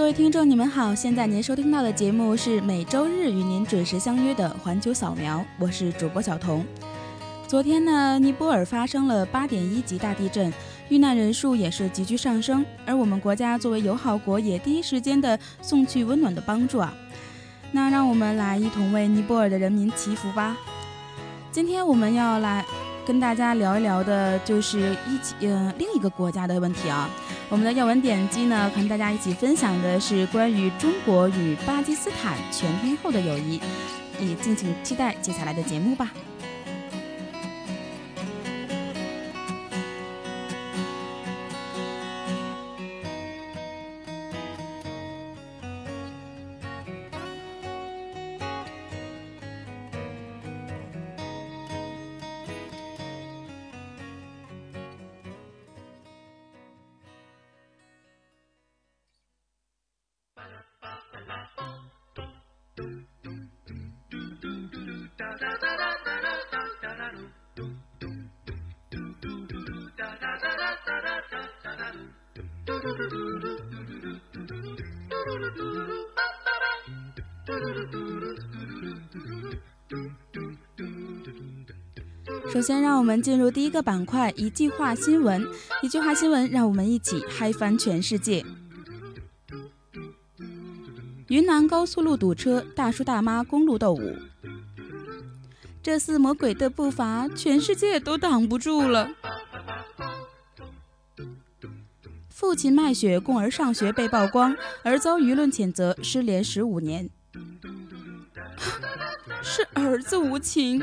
各位听众，你们好！现在您收听到的节目是每周日与您准时相约的环球扫描，我是主播小彤。昨天呢，尼泊尔发生了八点一级大地震，遇难人数也是急剧上升，而我们国家作为友好国，也第一时间的送去温暖的帮助啊。那让我们来一同为尼泊尔的人民祈福吧。今天我们要来。跟大家聊一聊的，就是一起嗯另一个国家的问题啊。我们的要闻点击呢，和大家一起分享的是关于中国与巴基斯坦全天候的友谊，也敬请期待接下来的节目吧。首先，让我们进入第一个板块——一句话新闻。一句话新闻，让我们一起嗨翻全世界。云南高速路堵车，大叔大妈公路斗舞。这似魔鬼的步伐，全世界都挡不住了。父亲卖血供儿上学被曝光，而遭舆论谴责，失联十五年。是儿子无情。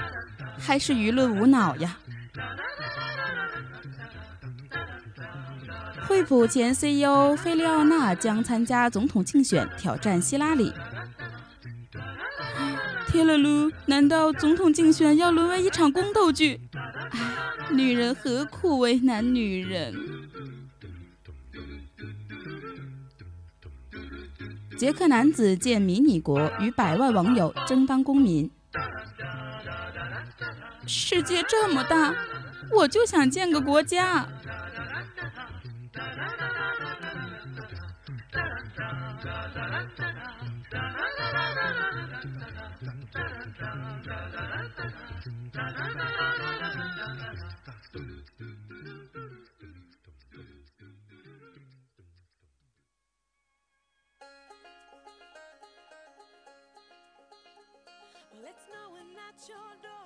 还是舆论无脑呀！惠普前 CEO 菲利奥娜将参加总统竞选，挑战希拉里。天了噜！难道总统竞选要沦为一场宫斗剧？女人何苦为难女人？捷克男子建迷你国，与百万网友争当公民。世界这么大，我就想建个国家。Well, it's snowing at your door.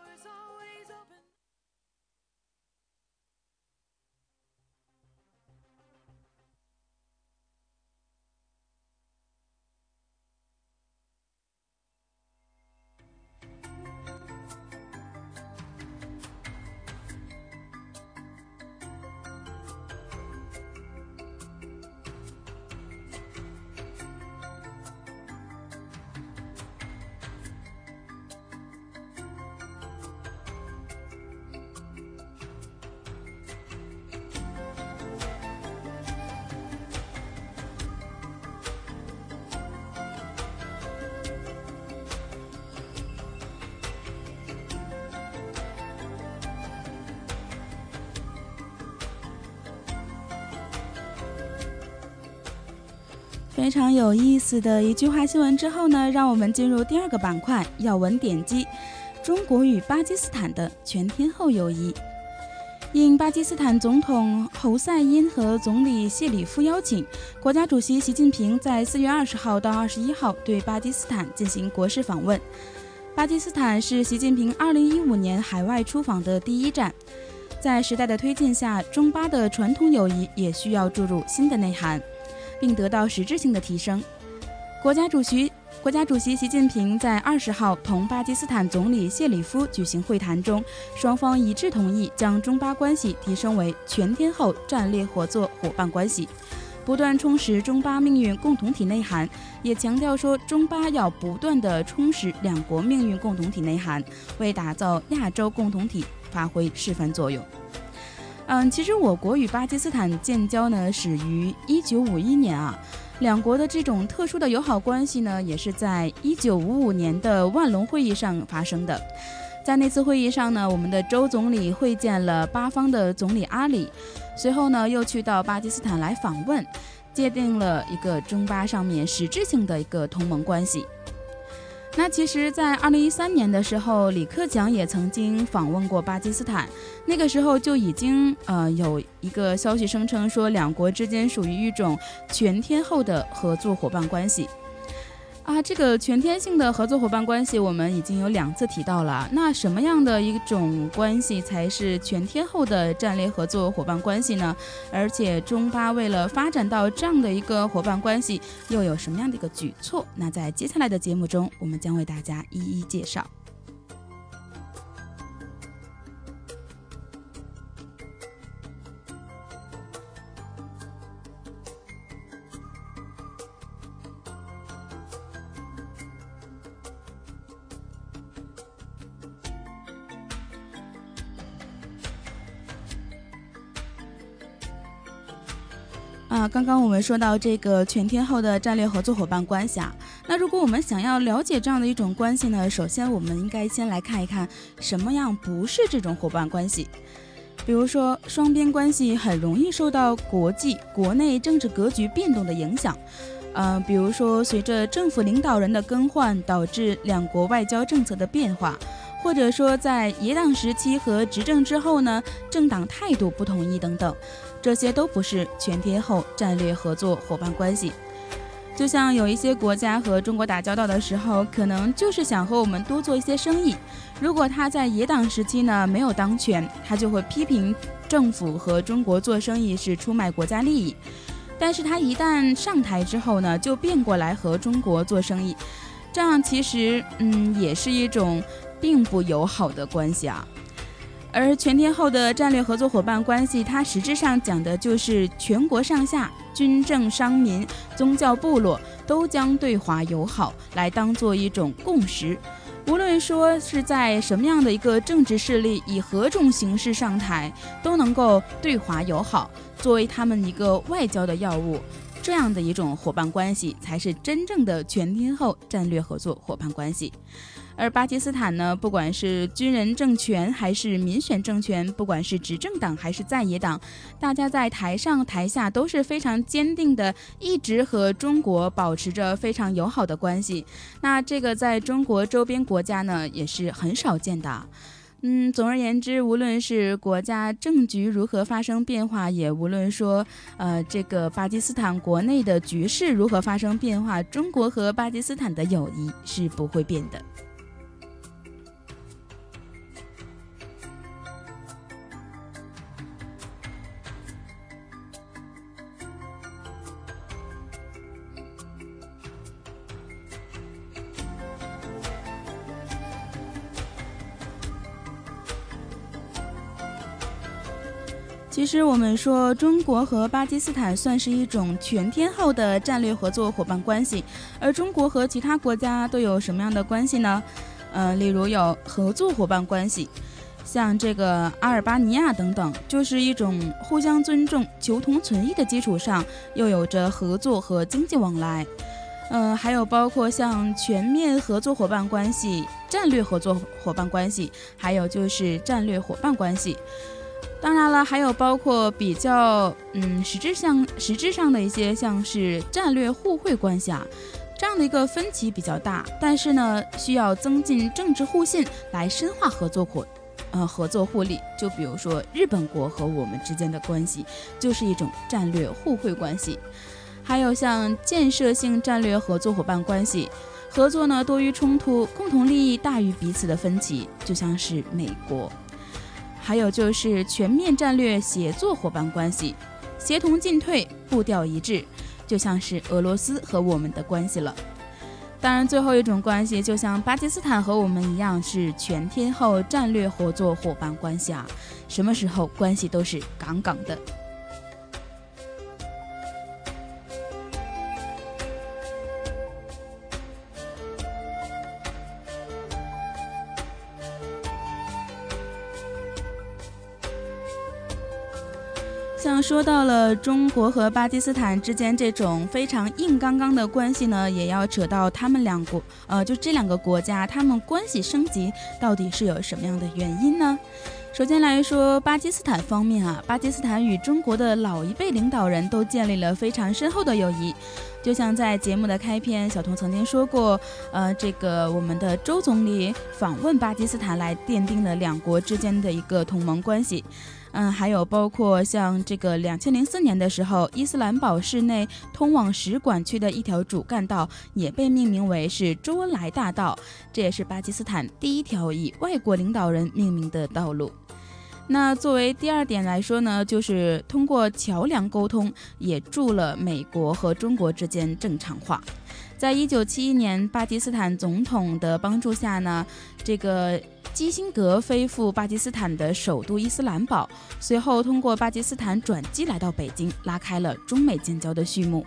非常有意思的一句话新闻之后呢，让我们进入第二个板块要闻点击：中国与巴基斯坦的全天候友谊。应巴基斯坦总统侯赛因和总理谢里夫邀请，国家主席习近平在四月二十号到二十一号对巴基斯坦进行国事访问。巴基斯坦是习近平二零一五年海外出访的第一站。在时代的推进下，中巴的传统友谊也需要注入新的内涵，并得到实质性的提升。国家主席。国家主席习近平在二十号同巴基斯坦总理谢里夫举行会谈中，双方一致同意将中巴关系提升为全天候战略合作伙伴关系，不断充实中巴命运共同体内涵，也强调说中巴要不断的充实两国命运共同体内涵，为打造亚洲共同体发挥示范作用。嗯，其实我国与巴基斯坦建交呢，始于一九五一年啊。两国的这种特殊的友好关系呢，也是在一九五五年的万隆会议上发生的。在那次会议上呢，我们的周总理会见了巴方的总理阿里，随后呢又去到巴基斯坦来访问，界定了一个中巴上面实质性的一个同盟关系。那其实，在二零一三年的时候，李克强也曾经访问过巴基斯坦，那个时候就已经呃有一个消息声称说，两国之间属于一种全天候的合作伙伴关系。啊，这个全天性的合作伙伴关系，我们已经有两次提到了。那什么样的一种关系才是全天候的战略合作伙伴关系呢？而且中巴为了发展到这样的一个伙伴关系，又有什么样的一个举措？那在接下来的节目中，我们将为大家一一介绍。刚刚我们说到这个全天候的战略合作伙伴关系啊，那如果我们想要了解这样的一种关系呢，首先我们应该先来看一看什么样不是这种伙伴关系。比如说，双边关系很容易受到国际、国内政治格局变动的影响，呃，比如说随着政府领导人的更换，导致两国外交政策的变化，或者说在野党时期和执政之后呢，政党态度不统一等等。这些都不是全天候战略合作伙伴关系，就像有一些国家和中国打交道的时候，可能就是想和我们多做一些生意。如果他在野党时期呢没有当权，他就会批评政府和中国做生意是出卖国家利益；但是他一旦上台之后呢，就变过来和中国做生意，这样其实嗯也是一种并不友好的关系啊。而全天候的战略合作伙伴关系，它实质上讲的就是全国上下、军政商民、宗教部落都将对华友好，来当做一种共识。无论说是在什么样的一个政治势力，以何种形式上台，都能够对华友好，作为他们一个外交的要务。这样的一种伙伴关系，才是真正的全天候战略合作伙伴关系。而巴基斯坦呢，不管是军人政权还是民选政权，不管是执政党还是在野党，大家在台上台下都是非常坚定的，一直和中国保持着非常友好的关系。那这个在中国周边国家呢，也是很少见的。嗯，总而言之，无论是国家政局如何发生变化，也无论说，呃，这个巴基斯坦国内的局势如何发生变化，中国和巴基斯坦的友谊是不会变的。其实我们说，中国和巴基斯坦算是一种全天候的战略合作伙伴关系，而中国和其他国家都有什么样的关系呢？呃，例如有合作伙伴关系，像这个阿尔巴尼亚等等，就是一种互相尊重、求同存异的基础上，又有着合作和经济往来。嗯，还有包括像全面合作伙伴关系、战略合作伙伴关系，还有就是战略伙伴关系。当然了，还有包括比较嗯实质上实质上的一些，像是战略互惠关系啊，这样的一个分歧比较大，但是呢，需要增进政治互信来深化合作伙呃合作互利。就比如说日本国和我们之间的关系，就是一种战略互惠关系。还有像建设性战略合作伙伴关系，合作呢多于冲突，共同利益大于彼此的分歧，就像是美国。还有就是全面战略协作伙伴关系，协同进退，步调一致，就像是俄罗斯和我们的关系了。当然，最后一种关系就像巴基斯坦和我们一样，是全天候战略合作伙伴关系啊，什么时候关系都是杠杠的。说到了中国和巴基斯坦之间这种非常硬刚刚的关系呢，也要扯到他们两国，呃，就这两个国家，他们关系升级到底是有什么样的原因呢？首先来说巴基斯坦方面啊，巴基斯坦与中国的老一辈领导人都建立了非常深厚的友谊，就像在节目的开篇，小童曾经说过，呃，这个我们的周总理访问巴基斯坦来奠定了两国之间的一个同盟关系。嗯，还有包括像这个两千零四年的时候，伊斯兰堡市内通往使馆区的一条主干道也被命名为是周恩来大道，这也是巴基斯坦第一条以外国领导人命名的道路。那作为第二点来说呢，就是通过桥梁沟通，也助了美国和中国之间正常化。在一九七一年，巴基斯坦总统的帮助下呢，这个。基辛格飞赴巴基斯坦的首都伊斯兰堡，随后通过巴基斯坦转机来到北京，拉开了中美建交的序幕。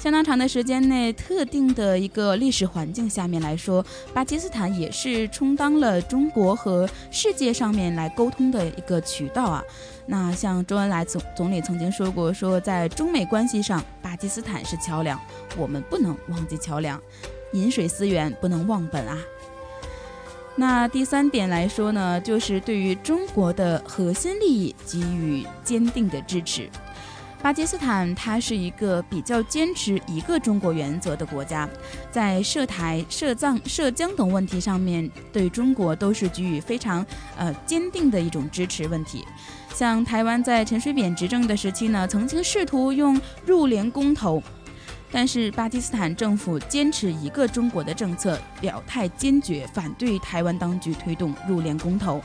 相当长的时间内，特定的一个历史环境下面来说，巴基斯坦也是充当了中国和世界上面来沟通的一个渠道啊。那像周恩来总总理曾经说过，说在中美关系上，巴基斯坦是桥梁，我们不能忘记桥梁，饮水思源，不能忘本啊。那第三点来说呢，就是对于中国的核心利益给予坚定的支持。巴基斯坦它是一个比较坚持一个中国原则的国家，在涉台、涉藏、涉疆等问题上面，对中国都是给予非常呃坚定的一种支持。问题，像台湾在陈水扁执政的时期呢，曾经试图用入联公投。但是巴基斯坦政府坚持一个中国的政策，表态坚决反对台湾当局推动入联公投，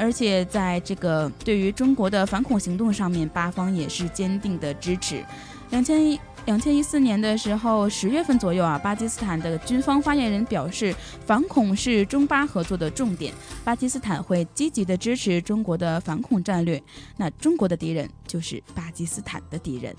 而且在这个对于中国的反恐行动上面，巴方也是坚定的支持。两千一两千一四年的时候，十月份左右啊，巴基斯坦的军方发言人表示，反恐是中巴合作的重点，巴基斯坦会积极的支持中国的反恐战略。那中国的敌人就是巴基斯坦的敌人。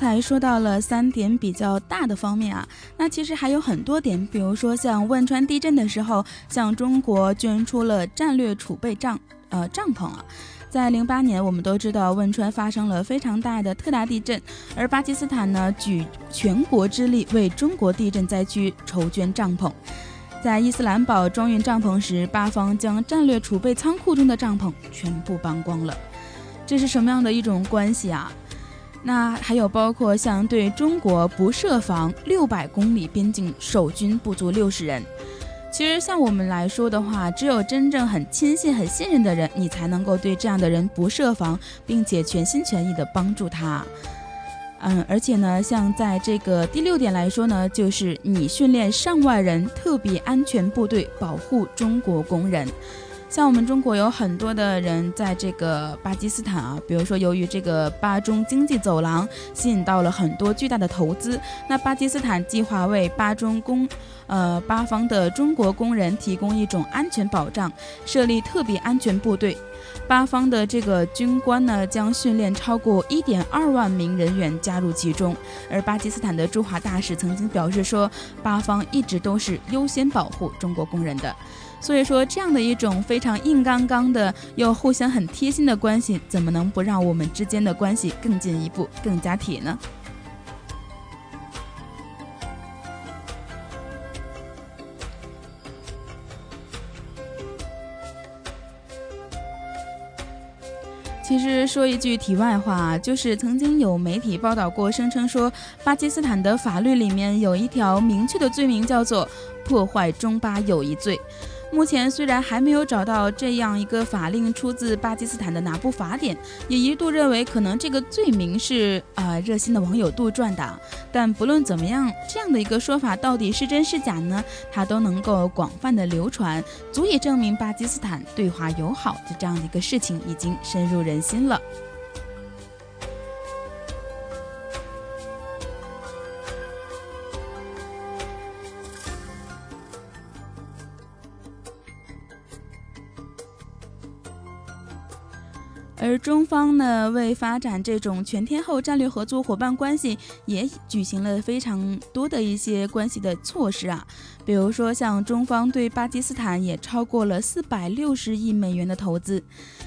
才说到了三点比较大的方面啊，那其实还有很多点，比如说像汶川地震的时候，向中国捐出了战略储备帐呃帐篷啊。在零八年，我们都知道汶川发生了非常大的特大地震，而巴基斯坦呢举全国之力为中国地震灾区筹捐帐篷。在伊斯兰堡装运帐篷时，巴方将战略储备仓库中的帐篷全部搬光了，这是什么样的一种关系啊？那还有包括像对中国不设防六百公里边境守军不足六十人，其实像我们来说的话，只有真正很亲信、很信任的人，你才能够对这样的人不设防，并且全心全意的帮助他。嗯，而且呢，像在这个第六点来说呢，就是你训练上万人特别安全部队保护中国工人。像我们中国有很多的人在这个巴基斯坦啊，比如说由于这个巴中经济走廊吸引到了很多巨大的投资，那巴基斯坦计划为巴中工，呃巴方的中国工人提供一种安全保障，设立特别安全部队，巴方的这个军官呢，将训练超过一点二万名人员加入其中。而巴基斯坦的驻华大使曾经表示说，巴方一直都是优先保护中国工人的。所以说，这样的一种非常硬刚刚的又互相很贴心的关系，怎么能不让我们之间的关系更进一步、更加铁呢？其实说一句题外话，就是曾经有媒体报道过，声称说巴基斯坦的法律里面有一条明确的罪名，叫做破坏中巴友谊罪。目前虽然还没有找到这样一个法令出自巴基斯坦的哪部法典，也一度认为可能这个罪名是啊热心的网友杜撰的。但不论怎么样，这样的一个说法到底是真是假呢？它都能够广泛的流传，足以证明巴基斯坦对华友好的这样的一个事情已经深入人心了。而中方呢，为发展这种全天候战略合作伙伴关系，也举行了非常多的一些关系的措施啊。比如说，像中方对巴基斯坦也超过了四百六十亿美元的投资。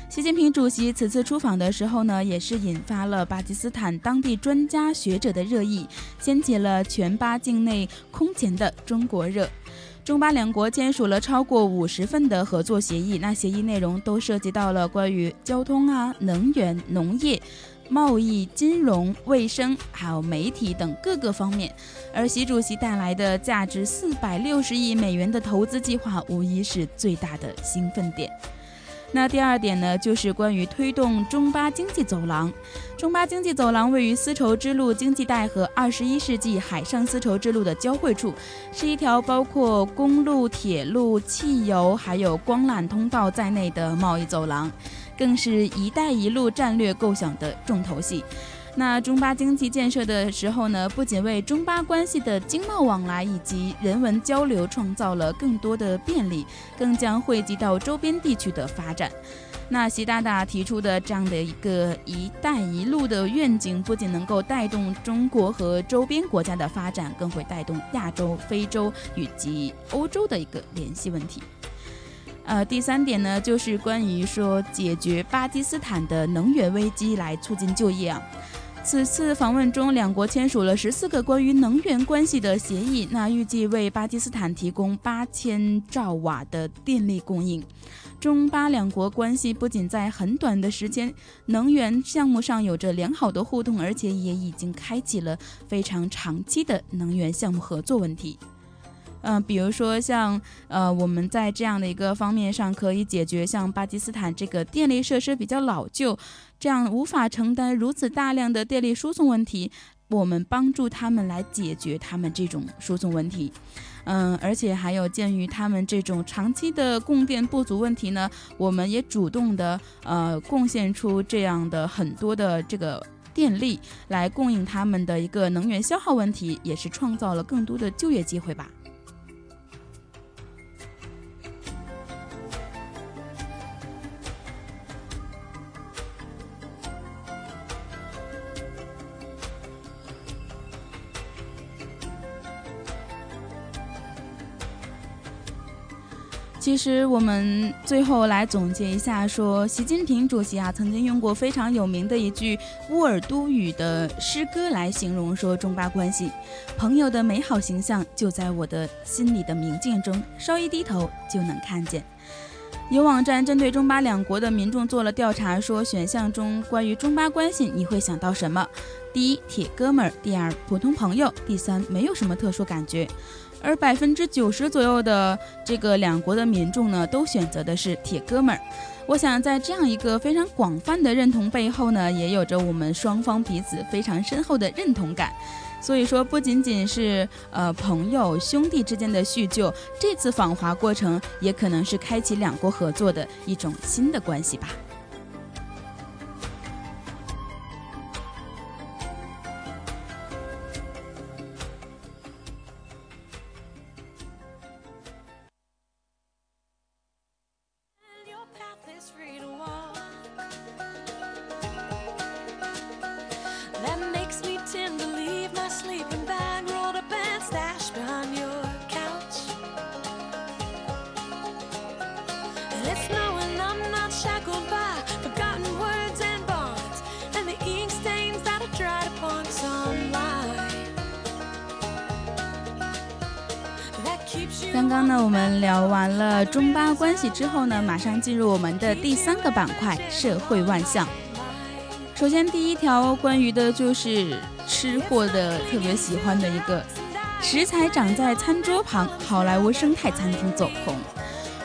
习近平主席此次出访的时候呢，也是引发了巴基斯坦当地专家学者的热议，掀起了全巴境内空前的中国热。中巴两国签署了超过五十份的合作协议，那协议内容都涉及到了关于交通啊、能源、农业、贸易、金融、卫生，还有媒体等各个方面。而习主席带来的价值四百六十亿美元的投资计划，无疑是最大的兴奋点。那第二点呢，就是关于推动中巴经济走廊。中巴经济走廊位于丝绸之路经济带和二十一世纪海上丝绸之路的交汇处，是一条包括公路、铁路、汽油还有光缆通道在内的贸易走廊，更是一带一路战略构想的重头戏。那中巴经济建设的时候呢，不仅为中巴关系的经贸往来以及人文交流创造了更多的便利，更将惠及到周边地区的发展。那习大大提出的这样的一个“一带一路”的愿景，不仅能够带动中国和周边国家的发展，更会带动亚洲、非洲以及欧洲的一个联系问题。呃，第三点呢，就是关于说解决巴基斯坦的能源危机，来促进就业啊。此次访问中，两国签署了十四个关于能源关系的协议，那预计为巴基斯坦提供八千兆瓦的电力供应。中巴两国关系不仅在很短的时间能源项目上有着良好的互动，而且也已经开启了非常长期的能源项目合作问题。嗯，比如说像呃，我们在这样的一个方面上可以解决像巴基斯坦这个电力设施比较老旧，这样无法承担如此大量的电力输送问题，我们帮助他们来解决他们这种输送问题。嗯，而且还有鉴于他们这种长期的供电不足问题呢，我们也主动的呃贡献出这样的很多的这个电力来供应他们的一个能源消耗问题，也是创造了更多的就业机会吧。其实我们最后来总结一下，说习近平主席啊，曾经用过非常有名的一句乌尔都语的诗歌来形容说中巴关系，朋友的美好形象就在我的心里的明镜中，稍一低头就能看见。有网站针对中巴两国的民众做了调查，说选项中关于中巴关系你会想到什么？第一，铁哥们儿；第二，普通朋友；第三，没有什么特殊感觉。而百分之九十左右的这个两国的民众呢，都选择的是铁哥们儿。我想在这样一个非常广泛的认同背后呢，也有着我们双方彼此非常深厚的认同感。所以说，不仅仅是呃朋友兄弟之间的叙旧，这次访华过程也可能是开启两国合作的一种新的关系吧。刚刚呢，我们聊完了中巴关系之后呢，马上进入我们的第三个板块——社会万象。首先，第一条关于的就是吃货的特别喜欢的一个食材长在餐桌旁，好莱坞生态餐厅走红。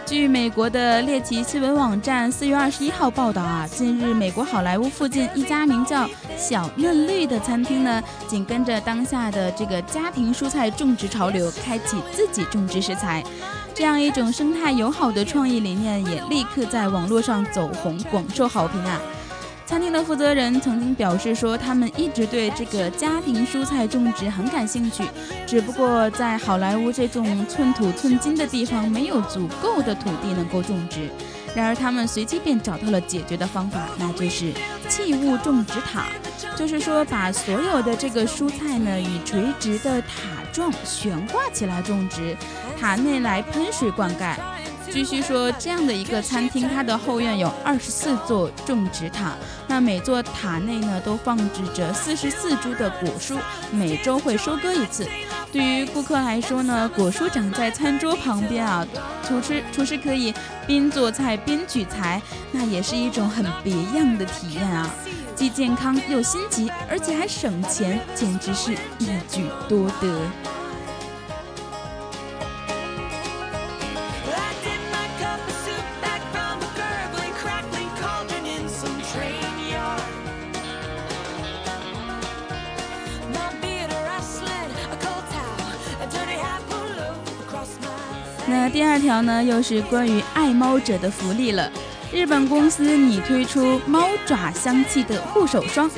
据美国的猎奇新闻网站四月二十一号报道啊，近日美国好莱坞附近一家名叫“小嫩绿”的餐厅呢，紧跟着当下的这个家庭蔬菜种植潮流，开启自己种植食材，这样一种生态友好的创意理念也立刻在网络上走红，广受好评啊。餐厅的负责人曾经表示说，他们一直对这个家庭蔬菜种植很感兴趣，只不过在好莱坞这种寸土寸金的地方，没有足够的土地能够种植。然而，他们随即便找到了解决的方法，那就是器物种植塔，就是说把所有的这个蔬菜呢以垂直的塔状悬挂起来种植，塔内来喷水灌溉。继续说，这样的一个餐厅，它的后院有二十四座种植塔，那每座塔内呢都放置着四十四株的果蔬，每周会收割一次。对于顾客来说呢，果蔬长在餐桌旁边啊，厨师厨师可以边做菜边取材，那也是一种很别样的体验啊，既健康又心急，而且还省钱，简直是一举多得。第二条呢，又是关于爱猫者的福利了。日本公司拟推出猫爪香气的护手霜，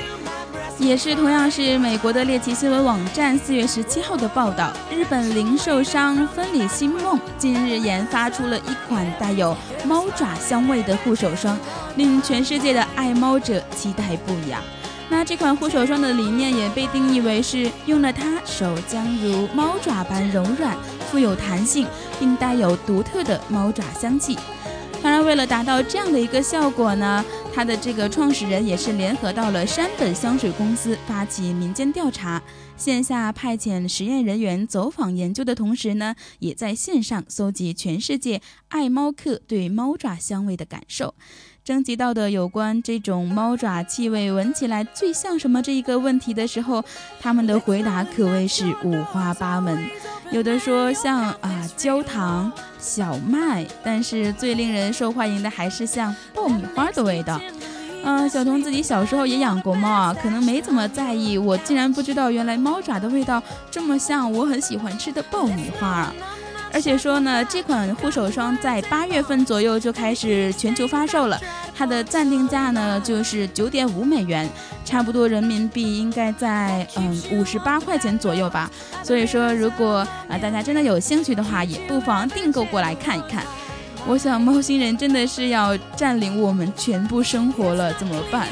也是同样是美国的猎奇新闻网站四月十七号的报道。日本零售商芬里新梦近日研发出了一款带有猫爪香味的护手霜，令全世界的爱猫者期待不已啊！那这款护手霜的理念也被定义为是用了它，手将如猫爪般柔软。富有弹性，并带有独特的猫爪香气。当然，为了达到这样的一个效果呢，它的这个创始人也是联合到了山本香水公司，发起民间调查，线下派遣实验人员走访研究的同时呢，也在线上搜集全世界爱猫客对猫爪香味的感受。征集到的有关这种猫爪气味闻起来最像什么这一个问题的时候，他们的回答可谓是五花八门。有的说像啊焦糖、小麦，但是最令人受欢迎的还是像爆米花的味道。嗯，小童自己小时候也养过猫啊，可能没怎么在意。我竟然不知道，原来猫爪的味道这么像我很喜欢吃的爆米花啊！而且说呢，这款护手霜在八月份左右就开始全球发售了，它的暂定价呢就是九点五美元，差不多人民币应该在嗯五十八块钱左右吧。所以说，如果啊大家真的有兴趣的话，也不妨订购过来看一看。我想，猫星人真的是要占领我们全部生活了，怎么办？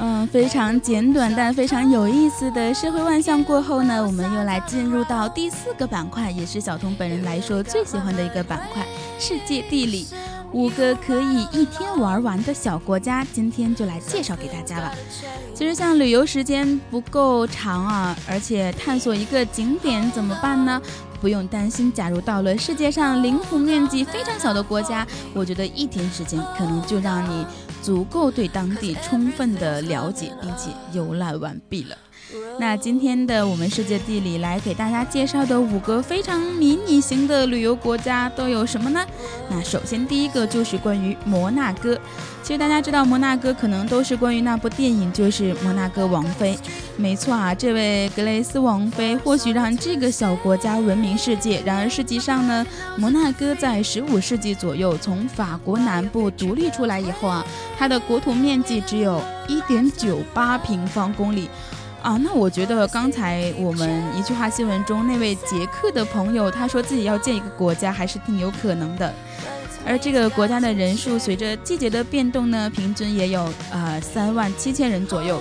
嗯，非常简短但非常有意思的社会万象过后呢，我们又来进入到第四个板块，也是小童本人来说最喜欢的一个板块——世界地理。五个可以一天玩完的小国家，今天就来介绍给大家了。其实像旅游时间不够长啊，而且探索一个景点怎么办呢？不用担心，假如到了世界上领土面积非常小的国家，我觉得一天时间可能就让你足够对当地充分的了解，并且游览完毕了。那今天的我们世界地理来给大家介绍的五个非常迷你型的旅游国家都有什么呢？那首先第一个就是关于摩纳哥。其实大家知道摩纳哥可能都是关于那部电影，就是《摩纳哥王妃》。没错啊，这位格雷斯王妃或许让这个小国家闻名世界。然而实际上呢，摩纳哥在十五世纪左右从法国南部独立出来以后啊，它的国土面积只有一点九八平方公里。啊，那我觉得刚才我们一句话新闻中那位捷克的朋友，他说自己要建一个国家，还是挺有可能的。而这个国家的人数随着季节的变动呢，平均也有呃三万七千人左右。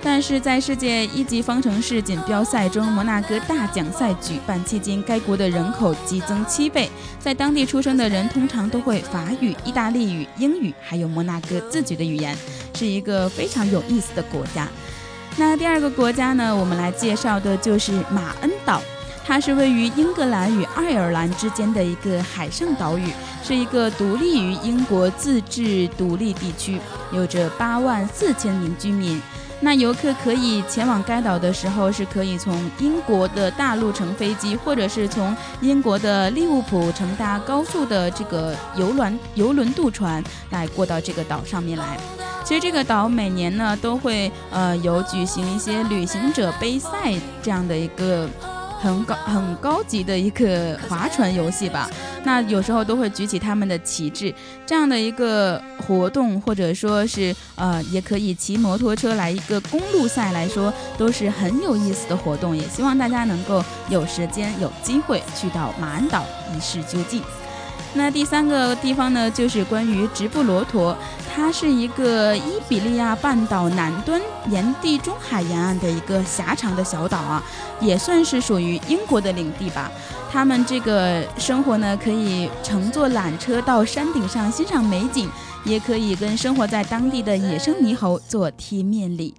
但是在世界一级方程式锦标赛中，摩纳哥大奖赛举办期间，该国的人口激增七倍，在当地出生的人通常都会法语、意大利语、英语，还有摩纳哥自己的语言，是一个非常有意思的国家。那第二个国家呢，我们来介绍的就是马恩岛，它是位于英格兰与爱尔兰之间的一个海上岛屿，是一个独立于英国自治独立地区，有着八万四千名居民。那游客可以前往该岛的时候，是可以从英国的大陆乘飞机，或者是从英国的利物浦乘搭高速的这个游轮游轮渡船来过到这个岛上面来。其实这个岛每年呢都会呃有举行一些旅行者杯赛这样的一个很高很高级的一个划船游戏吧。那有时候都会举起他们的旗帜，这样的一个活动，或者说是呃也可以骑摩托车来一个公路赛来说，都是很有意思的活动。也希望大家能够有时间有机会去到马鞍岛一试究竟。那第三个地方呢，就是关于直布罗陀，它是一个伊比利亚半岛南端沿地中海沿岸的一个狭长的小岛啊，也算是属于英国的领地吧。他们这个生活呢，可以乘坐缆车到山顶上欣赏美景，也可以跟生活在当地的野生猕猴做贴面礼。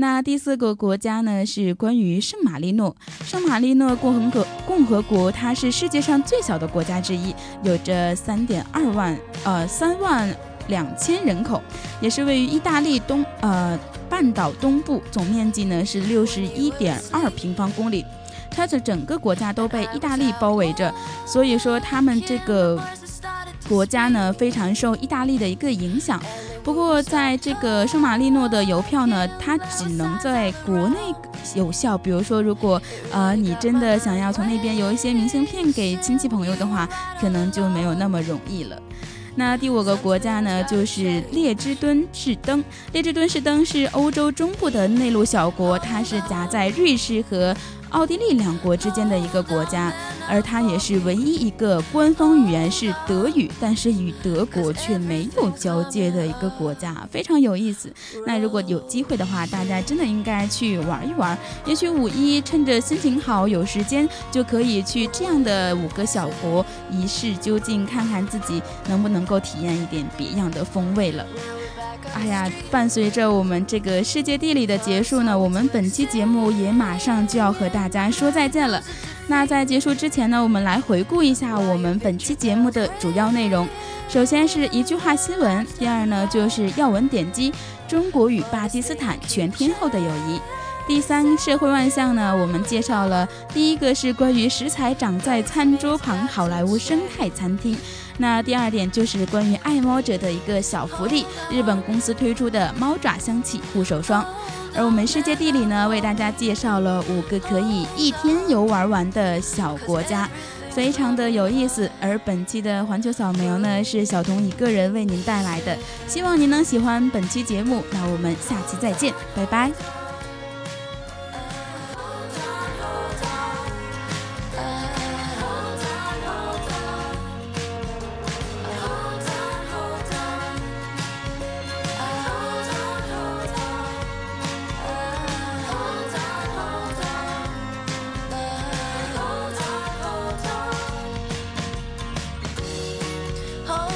那第四个国家呢，是关于圣马力诺。圣马力诺共和国共和国，它是世界上最小的国家之一，有着三点二万呃三万两千人口，也是位于意大利东呃半岛东部，总面积呢是六十一点二平方公里。它的整个国家都被意大利包围着，所以说他们这个国家呢非常受意大利的一个影响。不过，在这个圣马力诺的邮票呢，它只能在国内有效。比如说，如果呃你真的想要从那边邮一些明信片给亲戚朋友的话，可能就没有那么容易了。那第五个国家呢，就是列支敦士登。列支敦士登是欧洲中部的内陆小国，它是夹在瑞士和。奥地利两国之间的一个国家，而它也是唯一一个官方语言是德语，但是与德国却没有交界的一个国家，非常有意思。那如果有机会的话，大家真的应该去玩一玩。也许五一趁着心情好、有时间，就可以去这样的五个小国一试究竟，看看自己能不能够体验一点别样的风味了。哎呀，伴随着我们这个世界地理的结束呢，我们本期节目也马上就要和大家说再见了。那在结束之前呢，我们来回顾一下我们本期节目的主要内容。首先是一句话新闻，第二呢就是要闻点击中国与巴基斯坦全天候的友谊。第三社会万象呢，我们介绍了第一个是关于食材长在餐桌旁好莱坞生态餐厅。那第二点就是关于爱猫者的一个小福利，日本公司推出的猫爪香气护手霜。而我们世界地理呢，为大家介绍了五个可以一天游玩完的小国家，非常的有意思。而本期的环球扫描呢，是小童一个人为您带来的，希望您能喜欢本期节目。那我们下期再见，拜拜。